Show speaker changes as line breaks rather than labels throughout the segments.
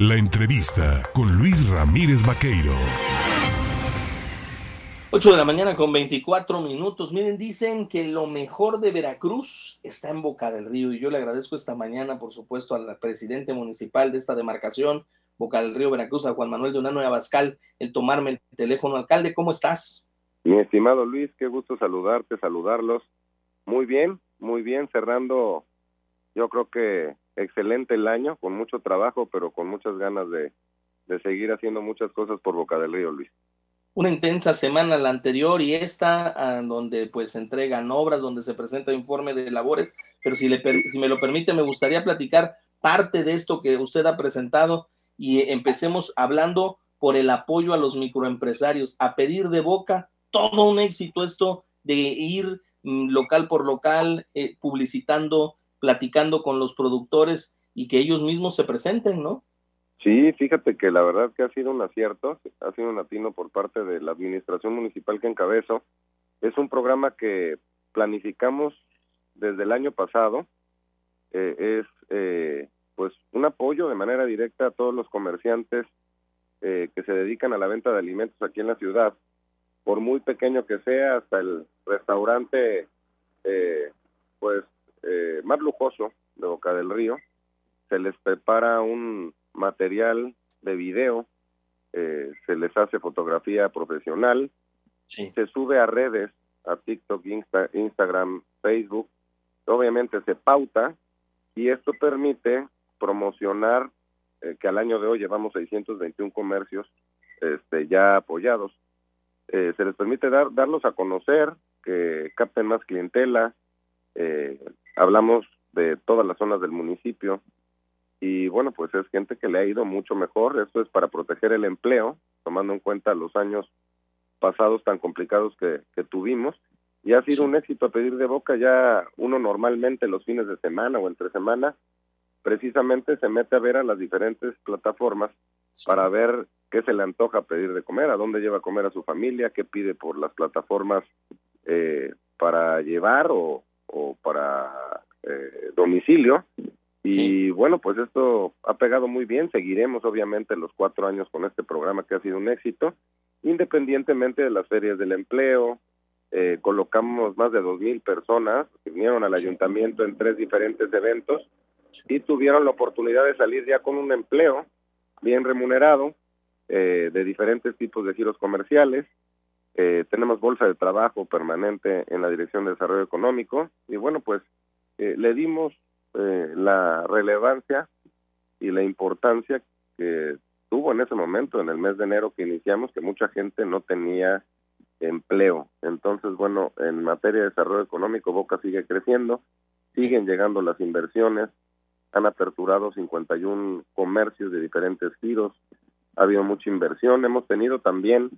La entrevista con Luis Ramírez Vaqueiro.
8 de la mañana con 24 minutos. Miren, dicen que lo mejor de Veracruz está en Boca del Río y yo le agradezco esta mañana, por supuesto, al presidente municipal de esta demarcación, Boca del Río, Veracruz, a Juan Manuel de Unano Abascal, el tomarme el teléfono. Alcalde, ¿cómo estás?
Mi estimado Luis, qué gusto saludarte, saludarlos. Muy bien, muy bien, cerrando, yo creo que excelente el año, con mucho trabajo, pero con muchas ganas de, de seguir haciendo muchas cosas por Boca del Río, Luis.
Una intensa semana la anterior y esta, donde pues se entregan obras, donde se presenta informe de labores, pero si, le, si me lo permite, me gustaría platicar parte de esto que usted ha presentado y empecemos hablando por el apoyo a los microempresarios, a pedir de boca todo un éxito esto de ir mm, local por local, eh, publicitando platicando con los productores y que ellos mismos se presenten, ¿no?
Sí, fíjate que la verdad que ha sido un acierto, ha sido un atino por parte de la administración municipal que encabezo. Es un programa que planificamos desde el año pasado. Eh, es eh, pues un apoyo de manera directa a todos los comerciantes eh, que se dedican a la venta de alimentos aquí en la ciudad, por muy pequeño que sea, hasta el restaurante pues eh, más lujoso de Boca del Río, se les prepara un material de video, eh, se les hace fotografía profesional, se sube a redes, a TikTok, Instagram, Facebook, obviamente se pauta y esto permite promocionar eh, que al año de hoy llevamos 621 comercios este, ya apoyados. se les permite dar, darlos a conocer, que capten más clientela, eh, hablamos de todas las zonas del municipio y bueno, pues es gente que le ha ido mucho mejor. Esto es para proteger el empleo, tomando en cuenta los años pasados tan complicados que, tuvimos. Y ha sido un éxito a pedir de boca. Ya uno normalmente los fines de semana o entre semana, precisamente se mete a ver a las diferentes plataformas para ver qué se le antoja pedir de comer, a dónde lleva a comer a su familia, qué pide por las plataformas eh, para llevar o, o para eh, domicilio. Y bueno, pues esto ha pegado muy bien. Seguiremos obviamente los cuatro años con este programa que ha sido un éxito, independientemente de las ferias del empleo. Eh, colocamos más de dos mil personas que vinieron al ayuntamiento en tres diferentes eventos y tuvieron la oportunidad de salir ya con un empleo bien remunerado eh, de diferentes tipos de giros comerciales eh, tenemos bolsa de trabajo permanente en la Dirección de Desarrollo Económico y bueno, pues eh, le dimos eh, la relevancia y la importancia que tuvo en ese momento, en el mes de enero que iniciamos, que mucha gente no tenía empleo. Entonces, bueno, en materia de desarrollo económico, Boca sigue creciendo, siguen llegando las inversiones, han aperturado 51 comercios de diferentes giros, ha habido mucha inversión, hemos tenido también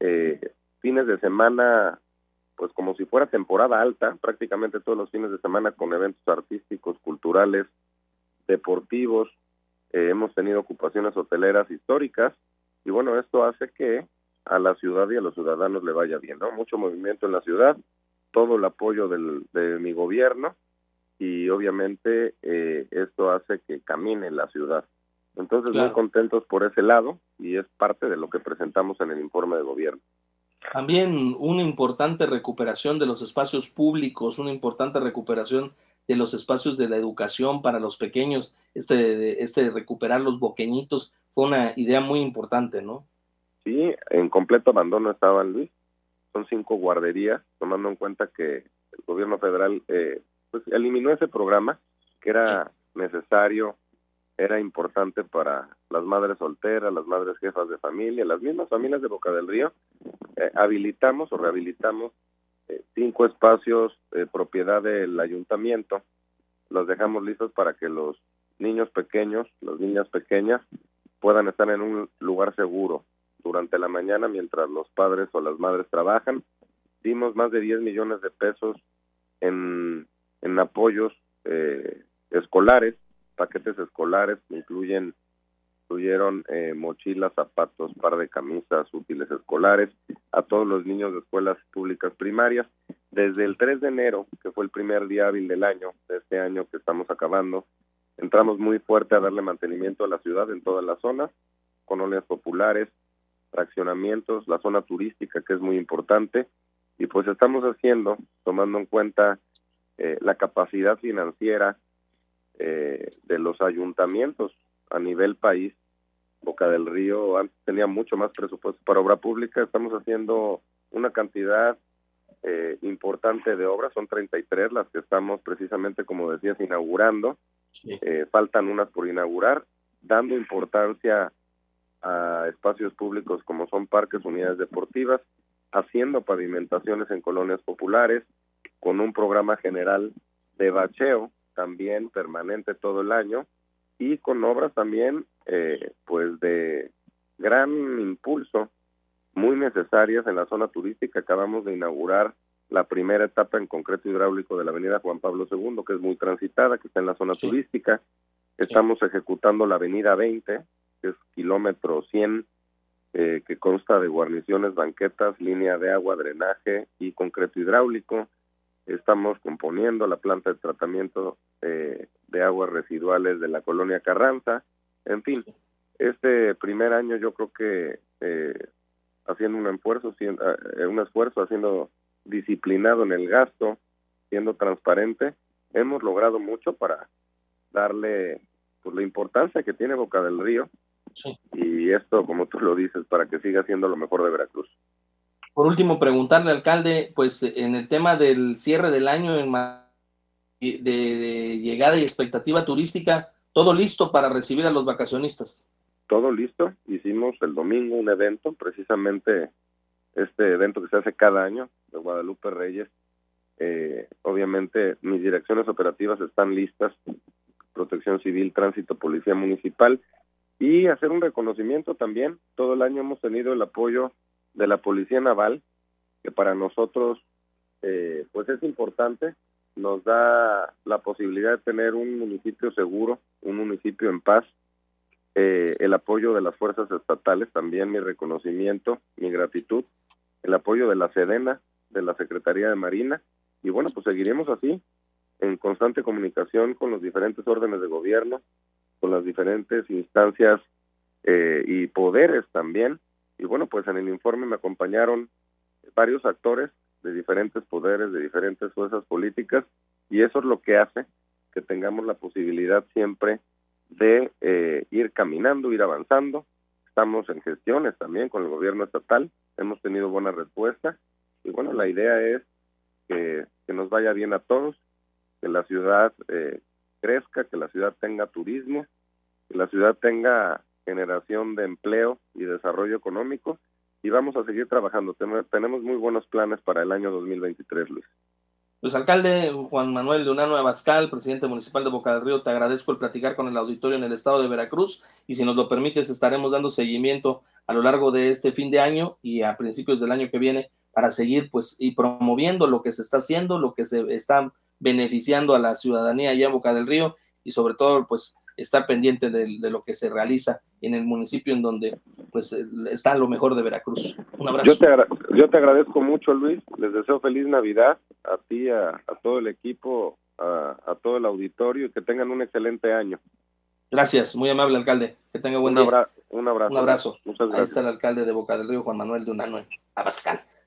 eh, fines de semana, pues como si fuera temporada alta, prácticamente todos los fines de semana con eventos artísticos, culturales, deportivos, eh, hemos tenido ocupaciones hoteleras históricas y bueno, esto hace que a la ciudad y a los ciudadanos le vaya bien, ¿no? Mucho movimiento en la ciudad, todo el apoyo del, de mi gobierno y obviamente eh, esto hace que camine la ciudad. Entonces, muy contentos por ese lado y es parte de lo que presentamos en el informe de gobierno.
También una importante recuperación de los espacios públicos, una importante recuperación de los espacios de la educación para los pequeños, este, este recuperar los boqueñitos, fue una idea muy importante, ¿no?
Sí, en completo abandono estaban, Luis. Son cinco guarderías, tomando en cuenta que el gobierno federal eh, pues, eliminó ese programa, que era necesario era importante para las madres solteras, las madres jefas de familia, las mismas familias de Boca del Río. Eh, habilitamos o rehabilitamos eh, cinco espacios de propiedad del ayuntamiento. Los dejamos listos para que los niños pequeños, las niñas pequeñas, puedan estar en un lugar seguro durante la mañana mientras los padres o las madres trabajan. Dimos más de 10 millones de pesos en, en apoyos eh, escolares paquetes escolares que incluyen incluyeron eh, mochilas, zapatos, par de camisas, útiles escolares a todos los niños de escuelas públicas primarias. Desde el 3 de enero, que fue el primer día hábil del año, de este año que estamos acabando, entramos muy fuerte a darle mantenimiento a la ciudad en todas las zonas, colonias populares, fraccionamientos, la zona turística que es muy importante y pues estamos haciendo, tomando en cuenta eh, la capacidad financiera eh, de los ayuntamientos a nivel país. Boca del Río antes tenía mucho más presupuesto para obra pública, estamos haciendo una cantidad eh, importante de obras, son 33 las que estamos precisamente, como decías, inaugurando, faltan unas por inaugurar, dando importancia a espacios públicos como son parques, unidades deportivas, haciendo pavimentaciones en colonias populares, con un programa general de bacheo también permanente todo el año y con obras también eh, pues de gran impulso muy necesarias en la zona turística. Acabamos de inaugurar la primera etapa en concreto hidráulico de la avenida Juan Pablo II que es muy transitada que está en la zona turística. Estamos ejecutando la avenida 20 que es kilómetro 100 eh, que consta de guarniciones, banquetas, línea de agua, drenaje y concreto hidráulico. Estamos componiendo la planta de tratamiento eh, de aguas residuales de la colonia Carranza. En fin, este primer año yo creo que eh, haciendo un esfuerzo, un esfuerzo, haciendo disciplinado en el gasto, siendo transparente, hemos logrado mucho para darle pues, la importancia que tiene Boca del Río y esto, como tú lo dices, para que siga siendo lo mejor de Veracruz.
Por último, preguntarle, alcalde, pues en el tema del cierre del año en de, llegada y expectativa turística, todo listo para recibir a los vacacionistas.
Todo listo. Hicimos el domingo un evento, precisamente este evento que se hace cada año de Guadalupe Reyes. Eh, obviamente mis direcciones operativas están listas, Protección Civil, Tránsito, Policía Municipal, y hacer un reconocimiento también. Todo el año hemos tenido el apoyo de la Policía Naval, que para nosotros eh, pues es importante, nos da la posibilidad de tener un municipio seguro, un municipio en paz, eh, el apoyo de las fuerzas estatales, también mi reconocimiento, mi gratitud, el apoyo de la Sedena, de la Secretaría de Marina, y bueno, pues seguiremos así, en constante comunicación con los diferentes órdenes de gobierno, con las diferentes instancias eh, y poderes también. Y bueno, pues en el informe me acompañaron varios actores de diferentes poderes, de diferentes fuerzas políticas, y eso es lo que hace que tengamos la posibilidad siempre de eh, ir caminando, ir avanzando. Estamos en gestiones también con el gobierno estatal, hemos tenido buena respuesta, y bueno, la idea es que, que nos vaya bien a todos, que la ciudad eh, crezca, que la ciudad tenga turismo, que la ciudad tenga generación de empleo y desarrollo económico y vamos a seguir trabajando. Tenemos muy buenos planes para el año 2023, Luis.
Pues alcalde Juan Manuel de Unano Abascal, presidente municipal de Boca del Río, te agradezco el platicar con el auditorio en el estado de Veracruz y si nos lo permites estaremos dando seguimiento a lo largo de este fin de año y a principios del año que viene para seguir pues y promoviendo lo que se está haciendo, lo que se está beneficiando a la ciudadanía allá en Boca del Río y sobre todo pues estar pendiente de, lo que se realiza en el municipio en donde pues está lo mejor de Veracruz. Un abrazo.
Yo te, yo te agradezco mucho Luis, les deseo feliz Navidad a ti, a, todo el equipo, a, todo el auditorio y que tengan un excelente año.
Gracias, muy amable alcalde, que tenga buen día.
un abrazo.
Un abrazo. Muchas gracias. Ahí está el alcalde de Boca del Río, Juan Manuel de Unano, Abascal.